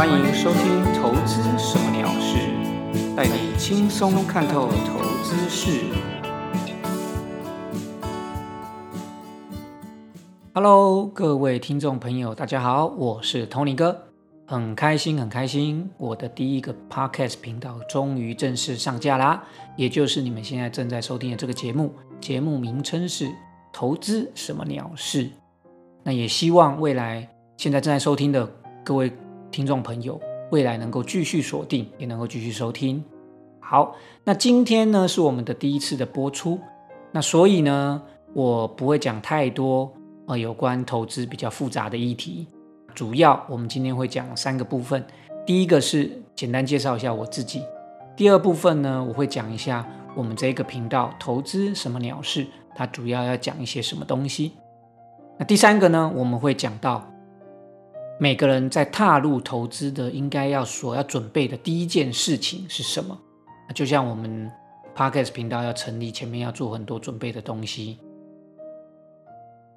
欢迎收听《投资什么鸟事》，带你轻松看透投资事。Hello，各位听众朋友，大家好，我是 Tony 哥，很开心，很开心，我的第一个 Podcast 频道终于正式上架啦，也就是你们现在正在收听的这个节目，节目名称是《投资什么鸟事》。那也希望未来现在正在收听的各位。听众朋友，未来能够继续锁定，也能够继续收听。好，那今天呢是我们的第一次的播出，那所以呢，我不会讲太多呃有关投资比较复杂的议题，主要我们今天会讲三个部分。第一个是简单介绍一下我自己，第二部分呢，我会讲一下我们这个频道投资什么鸟事，它主要要讲一些什么东西。那第三个呢，我们会讲到。每个人在踏入投资的，应该要所要准备的第一件事情是什么？就像我们 Podcast 频道要成立，前面要做很多准备的东西。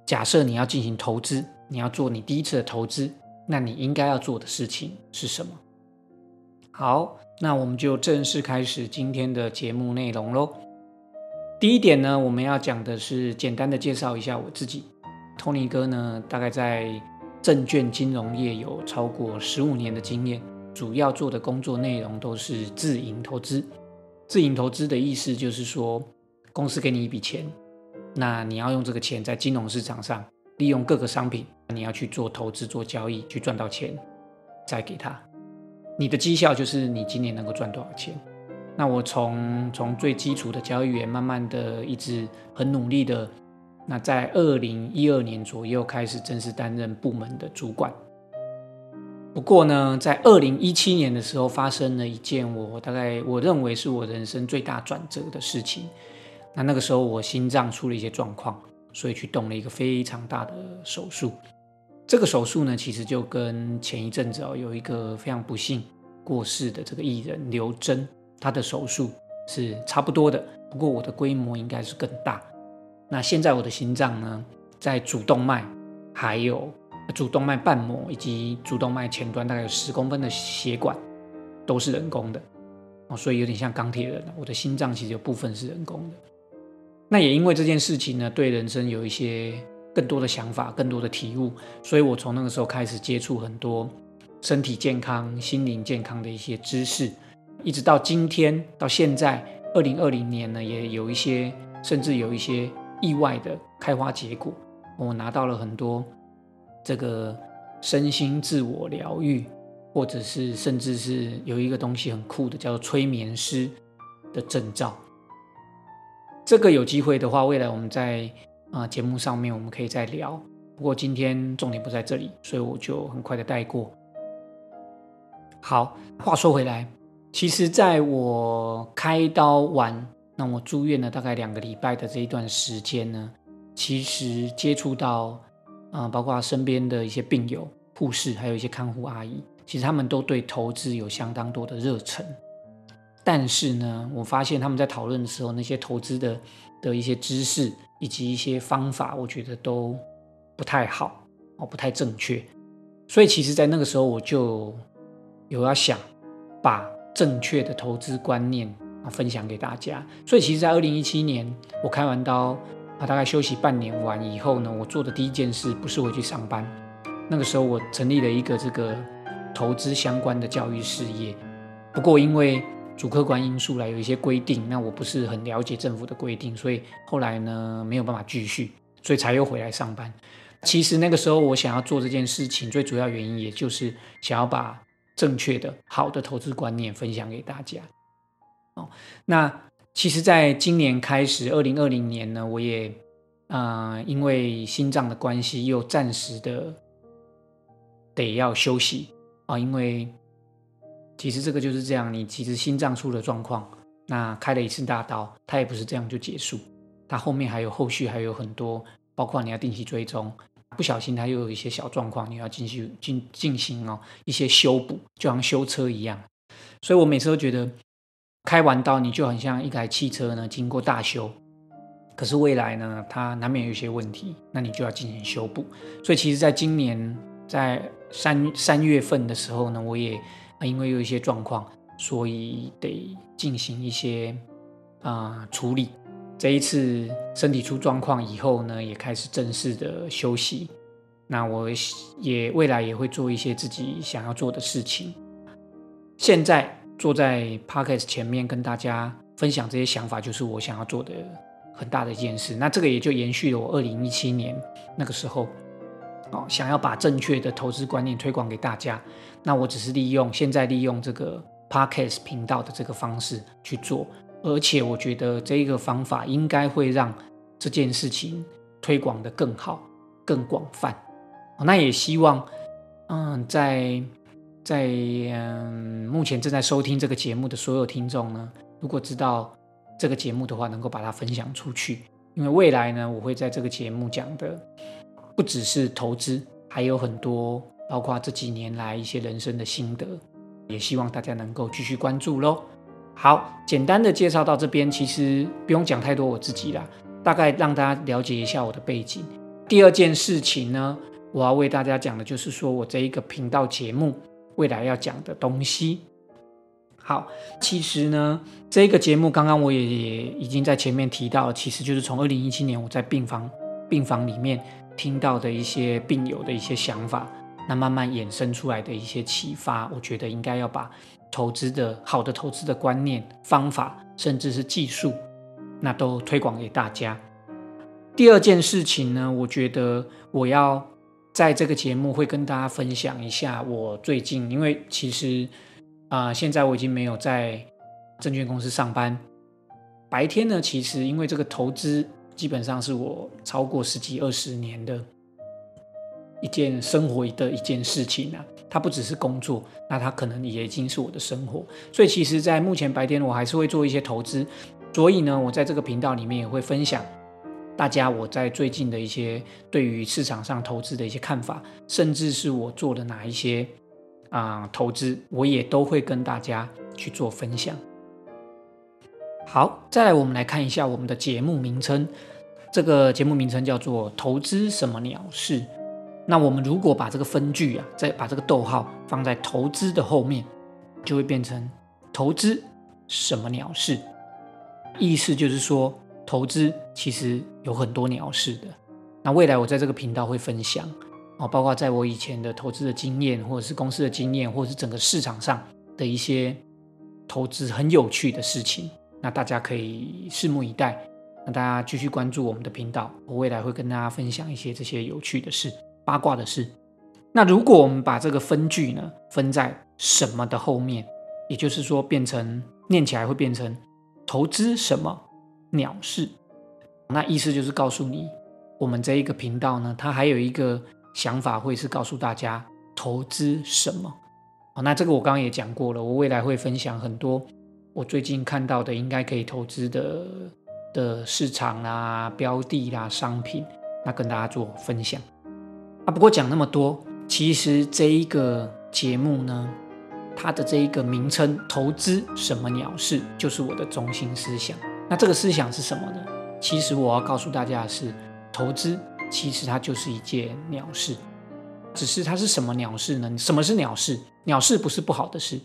假设你要进行投资，你要做你第一次的投资，那你应该要做的事情是什么？好，那我们就正式开始今天的节目内容喽。第一点呢，我们要讲的是简单的介绍一下我自己，Tony 哥呢，大概在。证券金融业有超过十五年的经验，主要做的工作内容都是自营投资。自营投资的意思就是说，公司给你一笔钱，那你要用这个钱在金融市场上利用各个商品，你要去做投资、做交易，去赚到钱，再给他。你的绩效就是你今年能够赚多少钱。那我从从最基础的交易员，慢慢的一直很努力的。那在二零一二年左右开始正式担任部门的主管。不过呢，在二零一七年的时候，发生了一件我大概我认为是我人生最大转折的事情。那那个时候我心脏出了一些状况，所以去动了一个非常大的手术。这个手术呢，其实就跟前一阵子哦有一个非常不幸过世的这个艺人刘真，他的手术是差不多的。不过我的规模应该是更大。那现在我的心脏呢，在主动脉、还有主动脉瓣膜以及主动脉前端大概有十公分的血管，都是人工的哦，所以有点像钢铁人。我的心脏其实有部分是人工的。那也因为这件事情呢，对人生有一些更多的想法、更多的体悟，所以我从那个时候开始接触很多身体健康、心灵健康的一些知识，一直到今天到现在二零二零年呢，也有一些甚至有一些。意外的开花结果，我拿到了很多这个身心自我疗愈，或者是甚至是有一个东西很酷的，叫做催眠师的证照。这个有机会的话，未来我们在啊节目上面我们可以再聊。不过今天重点不在这里，所以我就很快的带过。好，话说回来，其实在我开刀完。那我住院了大概两个礼拜的这一段时间呢，其实接触到，啊，包括身边的一些病友、护士，还有一些看护阿姨，其实他们都对投资有相当多的热忱。但是呢，我发现他们在讨论的时候，那些投资的的一些知识以及一些方法，我觉得都不太好哦，不太正确。所以其实，在那个时候，我就有要想把正确的投资观念。分享给大家。所以其实，在二零一七年我开完刀啊，大概休息半年完以后呢，我做的第一件事不是回去上班。那个时候我成立了一个这个投资相关的教育事业。不过因为主客观因素来有一些规定，那我不是很了解政府的规定，所以后来呢没有办法继续，所以才又回来上班。其实那个时候我想要做这件事情，最主要原因也就是想要把正确的好的投资观念分享给大家。哦，那其实，在今年开始，二零二零年呢，我也啊，因为心脏的关系，又暂时的得要休息啊。因为其实这个就是这样，你其实心脏出了状况，那开了一次大刀，它也不是这样就结束，它后面还有后续，还有很多，包括你要定期追踪，不小心它又有一些小状况，你要进行进进行哦一些修补，就像修车一样。所以我每次都觉得。开完刀，你就很像一台汽车呢，经过大修，可是未来呢，它难免有一些问题，那你就要进行修补。所以其实，在今年，在三三月份的时候呢，我也因为有一些状况，所以得进行一些啊处理。这一次身体出状况以后呢，也开始正式的休息。那我也未来也会做一些自己想要做的事情。现在坐在 podcast 前面跟大家分享这些想法，就是我想要做的很大的一件事。那这个也就延续了我二零一七年那个时候，哦，想要把正确的投资观念推广给大家。那我只是利用现在利用这个 podcast 频道的这个方式去做，而且我觉得这个方法应该会让这件事情推广的更好、更广泛。那也希望，嗯，在在嗯目前正在收听这个节目的所有听众呢，如果知道这个节目的话，能够把它分享出去。因为未来呢，我会在这个节目讲的不只是投资，还有很多包括这几年来一些人生的心得，也希望大家能够继续关注喽。好，简单的介绍到这边，其实不用讲太多我自己啦，大概让大家了解一下我的背景。第二件事情呢。我要为大家讲的就是说我这一个频道节目未来要讲的东西。好，其实呢，这个节目刚刚我也已经在前面提到，其实就是从二零一七年我在病房病房里面听到的一些病友的一些想法，那慢慢衍生出来的一些启发，我觉得应该要把投资的好的投资的观念、方法，甚至是技术，那都推广给大家。第二件事情呢，我觉得我要。在这个节目会跟大家分享一下我最近，因为其实啊，现在我已经没有在证券公司上班。白天呢，其实因为这个投资基本上是我超过十几二十年的一件生活的一件事情啊，它不只是工作，那它可能也已经是我的生活。所以其实，在目前白天我还是会做一些投资，所以呢，我在这个频道里面也会分享。大家，我在最近的一些对于市场上投资的一些看法，甚至是我做的哪一些啊投资，我也都会跟大家去做分享。好，再来我们来看一下我们的节目名称，这个节目名称叫做“投资什么鸟事”。那我们如果把这个分句啊，再把这个逗号放在“投资”的后面，就会变成“投资什么鸟事”，意思就是说。投资其实有很多鸟事的，那未来我在这个频道会分享哦，包括在我以前的投资的经验，或者是公司的经验，或者是整个市场上的一些投资很有趣的事情，那大家可以拭目以待。那大家继续关注我们的频道，我未来会跟大家分享一些这些有趣的事、八卦的事。那如果我们把这个分句呢分在什么的后面，也就是说变成念起来会变成投资什么。鸟事，那意思就是告诉你，我们这一个频道呢，它还有一个想法，会是告诉大家投资什么。好那这个我刚刚也讲过了，我未来会分享很多我最近看到的应该可以投资的的市场啦、标的啦、商品，那跟大家做分享。啊，不过讲那么多，其实这一个节目呢，它的这一个名称“投资什么鸟事”，就是我的中心思想。那这个思想是什么呢？其实我要告诉大家的是，投资其实它就是一件鸟事，只是它是什么鸟事呢？什么是鸟事？鸟事不是不好的事，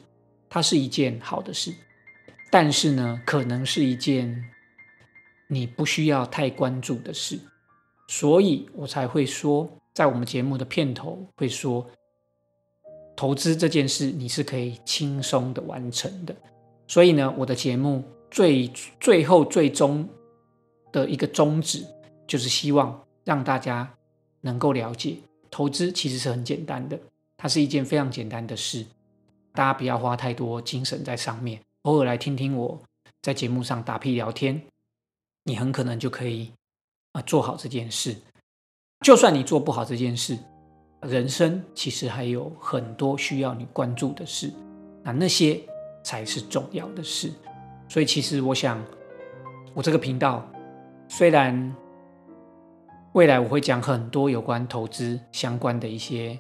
它是一件好的事，但是呢，可能是一件你不需要太关注的事，所以我才会说，在我们节目的片头会说，投资这件事你是可以轻松的完成的。所以呢，我的节目。最最后最终的一个宗旨，就是希望让大家能够了解，投资其实是很简单的，它是一件非常简单的事，大家不要花太多精神在上面，偶尔来听听我在节目上打屁聊天，你很可能就可以啊做好这件事。就算你做不好这件事，人生其实还有很多需要你关注的事，那那些才是重要的事。所以，其实我想，我这个频道虽然未来我会讲很多有关投资相关的一些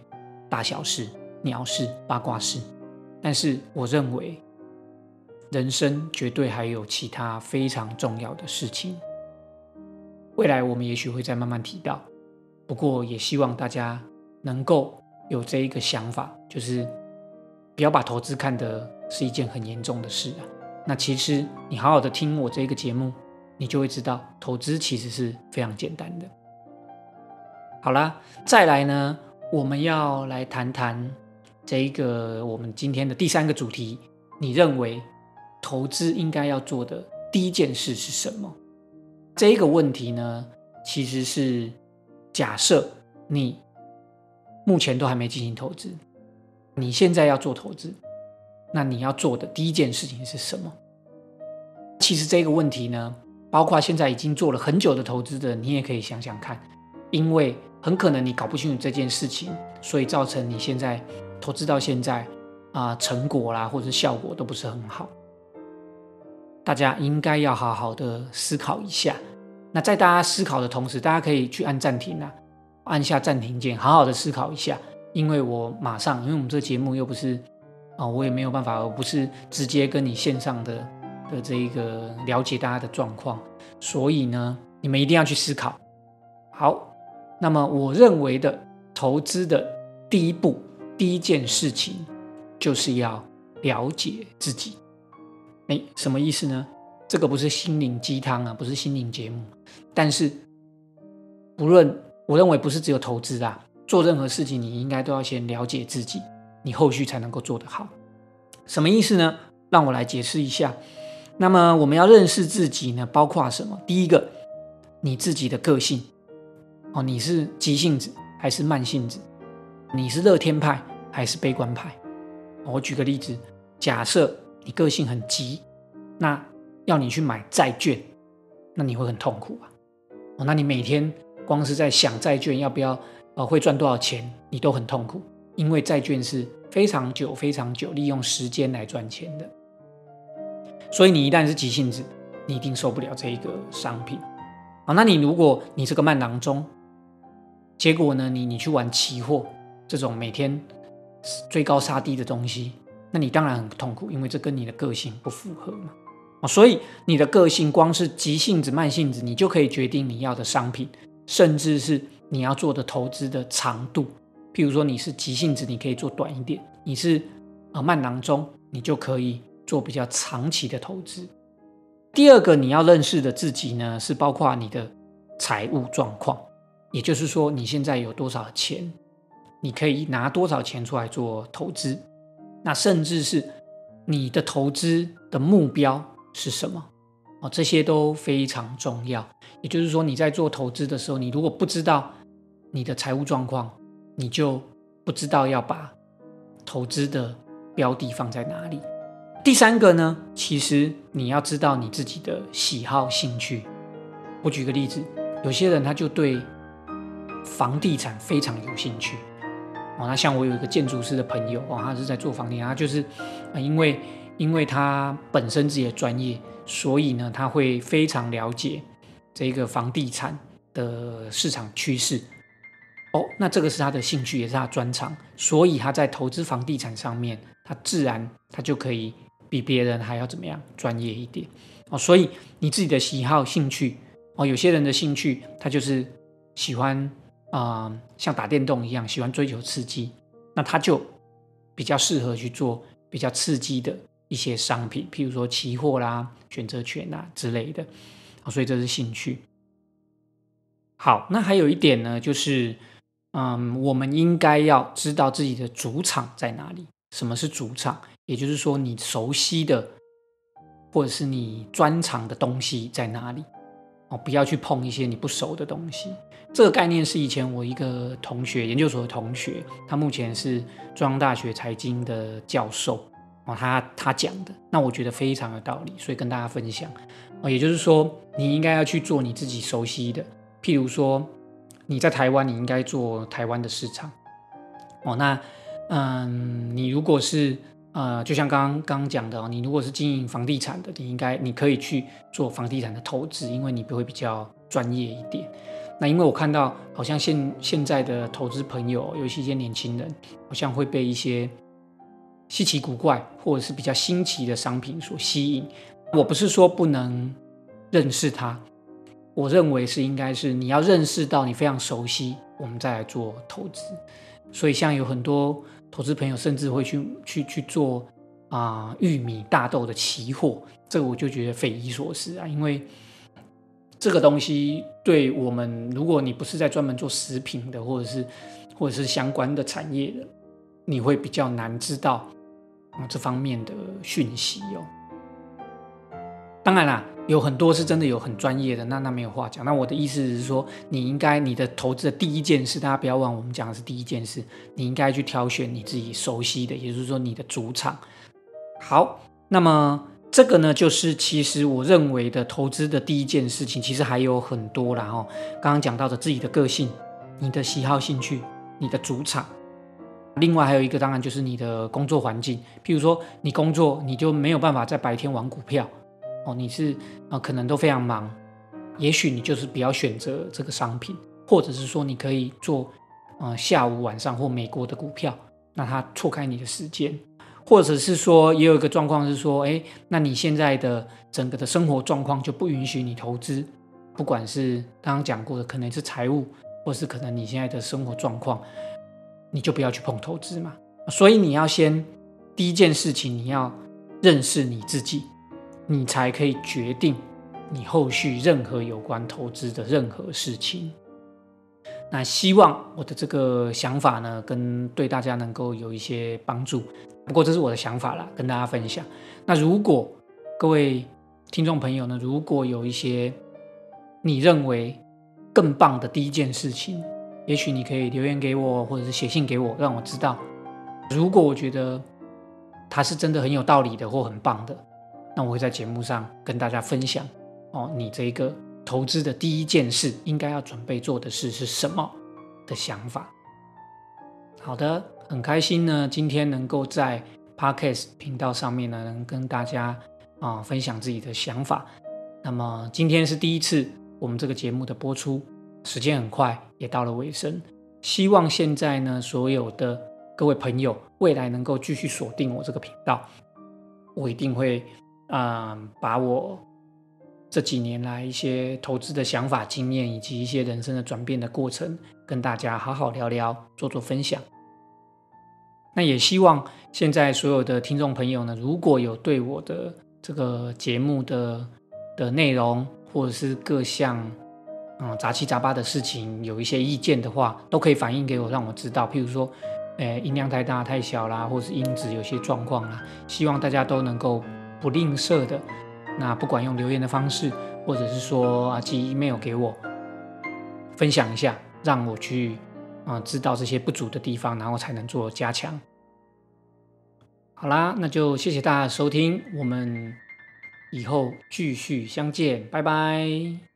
大小事、鸟事、八卦事，但是我认为人生绝对还有其他非常重要的事情。未来我们也许会再慢慢提到，不过也希望大家能够有这一个想法，就是不要把投资看得是一件很严重的事啊。那其实你好好的听我这个节目，你就会知道投资其实是非常简单的。好啦，再来呢，我们要来谈谈这一个我们今天的第三个主题。你认为投资应该要做的第一件事是什么？这一个问题呢，其实是假设你目前都还没进行投资，你现在要做投资。那你要做的第一件事情是什么？其实这个问题呢，包括现在已经做了很久的投资的，你也可以想想看，因为很可能你搞不清楚这件事情，所以造成你现在投资到现在啊，成果啦或者效果都不是很好。大家应该要好好的思考一下。那在大家思考的同时，大家可以去按暂停啊，按下暂停键，好好的思考一下。因为我马上，因为我们这个节目又不是。啊，我也没有办法，而不是直接跟你线上的的这一个了解大家的状况，所以呢，你们一定要去思考。好，那么我认为的投资的第一步，第一件事情就是要了解自己。哎，什么意思呢？这个不是心灵鸡汤啊，不是心灵节目，但是不论我认为不是只有投资啊，做任何事情你应该都要先了解自己。你后续才能够做得好，什么意思呢？让我来解释一下。那么我们要认识自己呢，包括什么？第一个，你自己的个性哦，你是急性子还是慢性子？你是乐天派还是悲观派？我举个例子，假设你个性很急，那要你去买债券，那你会很痛苦啊。哦，那你每天光是在想债券要不要，呃，会赚多少钱，你都很痛苦。因为债券是非常久、非常久，利用时间来赚钱的，所以你一旦是急性子，你一定受不了这一个商品。好，那你如果你是个慢囊中，结果呢，你你去玩期货这种每天追高杀低的东西，那你当然很痛苦，因为这跟你的个性不符合嘛。所以你的个性光是急性子、慢性子，你就可以决定你要的商品，甚至是你要做的投资的长度。譬如说你是急性子，你可以做短一点；你是啊慢囊中，你就可以做比较长期的投资。第二个你要认识的自己呢，是包括你的财务状况，也就是说你现在有多少钱，你可以拿多少钱出来做投资。那甚至是你的投资的目标是什么？哦，这些都非常重要。也就是说你在做投资的时候，你如果不知道你的财务状况，你就不知道要把投资的标的放在哪里。第三个呢，其实你要知道你自己的喜好兴趣。我举个例子，有些人他就对房地产非常有兴趣。哦，那像我有一个建筑师的朋友，哦，他是在做房地产，他就是啊因为因为他本身自己的专业，所以呢，他会非常了解这个房地产的市场趋势。哦，那这个是他的兴趣，也是他专长，所以他在投资房地产上面，他自然他就可以比别人还要怎么样专业一点哦。所以你自己的喜好兴趣哦，有些人的兴趣他就是喜欢啊，像打电动一样，喜欢追求刺激，那他就比较适合去做比较刺激的一些商品，譬如说期货啦、选择权啊之类的哦。所以这是兴趣。好，那还有一点呢，就是。嗯，我们应该要知道自己的主场在哪里。什么是主场？也就是说，你熟悉的或者是你专长的东西在哪里？哦，不要去碰一些你不熟的东西。这个概念是以前我一个同学，研究所的同学，他目前是中央大学财经的教授哦，他他讲的，那我觉得非常有道理，所以跟大家分享哦。也就是说，你应该要去做你自己熟悉的，譬如说。你在台湾，你应该做台湾的市场哦。那，嗯，你如果是呃，就像刚刚刚讲的，你如果是经营房地产的，你应该你可以去做房地产的投资，因为你不会比较专业一点。那因为我看到好像现现在的投资朋友，尤其一些年轻人，好像会被一些稀奇古怪或者是比较新奇的商品所吸引。我不是说不能认识它。我认为是应该是你要认识到你非常熟悉，我们再来做投资。所以像有很多投资朋友甚至会去去去做啊玉米、大豆的期货，这个我就觉得匪夷所思啊，因为这个东西对我们，如果你不是在专门做食品的，或者是或者是相关的产业的，你会比较难知道啊这方面的讯息哦。当然啦，有很多是真的有很专业的，那那没有话讲。那我的意思是说，你应该你的投资的第一件事，大家不要忘，我们讲的是第一件事，你应该去挑选你自己熟悉的，也就是说你的主场。好，那么这个呢，就是其实我认为的投资的第一件事情，其实还有很多啦哦。刚刚讲到的自己的个性、你的喜好、兴趣、你的主场，另外还有一个当然就是你的工作环境。譬如说你工作，你就没有办法在白天玩股票。你是啊，可能都非常忙，也许你就是不要选择这个商品，或者是说你可以做呃下午晚上或美国的股票，那它错开你的时间，或者是说也有一个状况是说，哎，那你现在的整个的生活状况就不允许你投资，不管是刚刚讲过的，可能是财务，或是可能你现在的生活状况，你就不要去碰投资嘛。所以你要先第一件事情，你要认识你自己。你才可以决定你后续任何有关投资的任何事情。那希望我的这个想法呢，跟对大家能够有一些帮助。不过这是我的想法啦，跟大家分享。那如果各位听众朋友呢，如果有一些你认为更棒的第一件事情，也许你可以留言给我，或者是写信给我，让我知道。如果我觉得它是真的很有道理的，或很棒的。那我会在节目上跟大家分享哦，你这个投资的第一件事应该要准备做的事是什么的想法。好的，很开心呢，今天能够在 Podcast 频道上面呢，能跟大家啊分享自己的想法。那么今天是第一次我们这个节目的播出，时间很快也到了尾声。希望现在呢，所有的各位朋友未来能够继续锁定我这个频道，我一定会。嗯，把我这几年来一些投资的想法、经验，以及一些人生的转变的过程，跟大家好好聊聊，做做分享。那也希望现在所有的听众朋友呢，如果有对我的这个节目的的内容，或者是各项嗯杂七杂八的事情，有一些意见的话，都可以反映给我，让我知道。譬如说，诶，音量太大、太小啦，或是音质有些状况啦，希望大家都能够。不吝啬的，那不管用留言的方式，或者是说啊寄 email 给我，分享一下，让我去啊知道这些不足的地方，然后才能做加强。好啦，那就谢谢大家收听，我们以后继续相见，拜拜。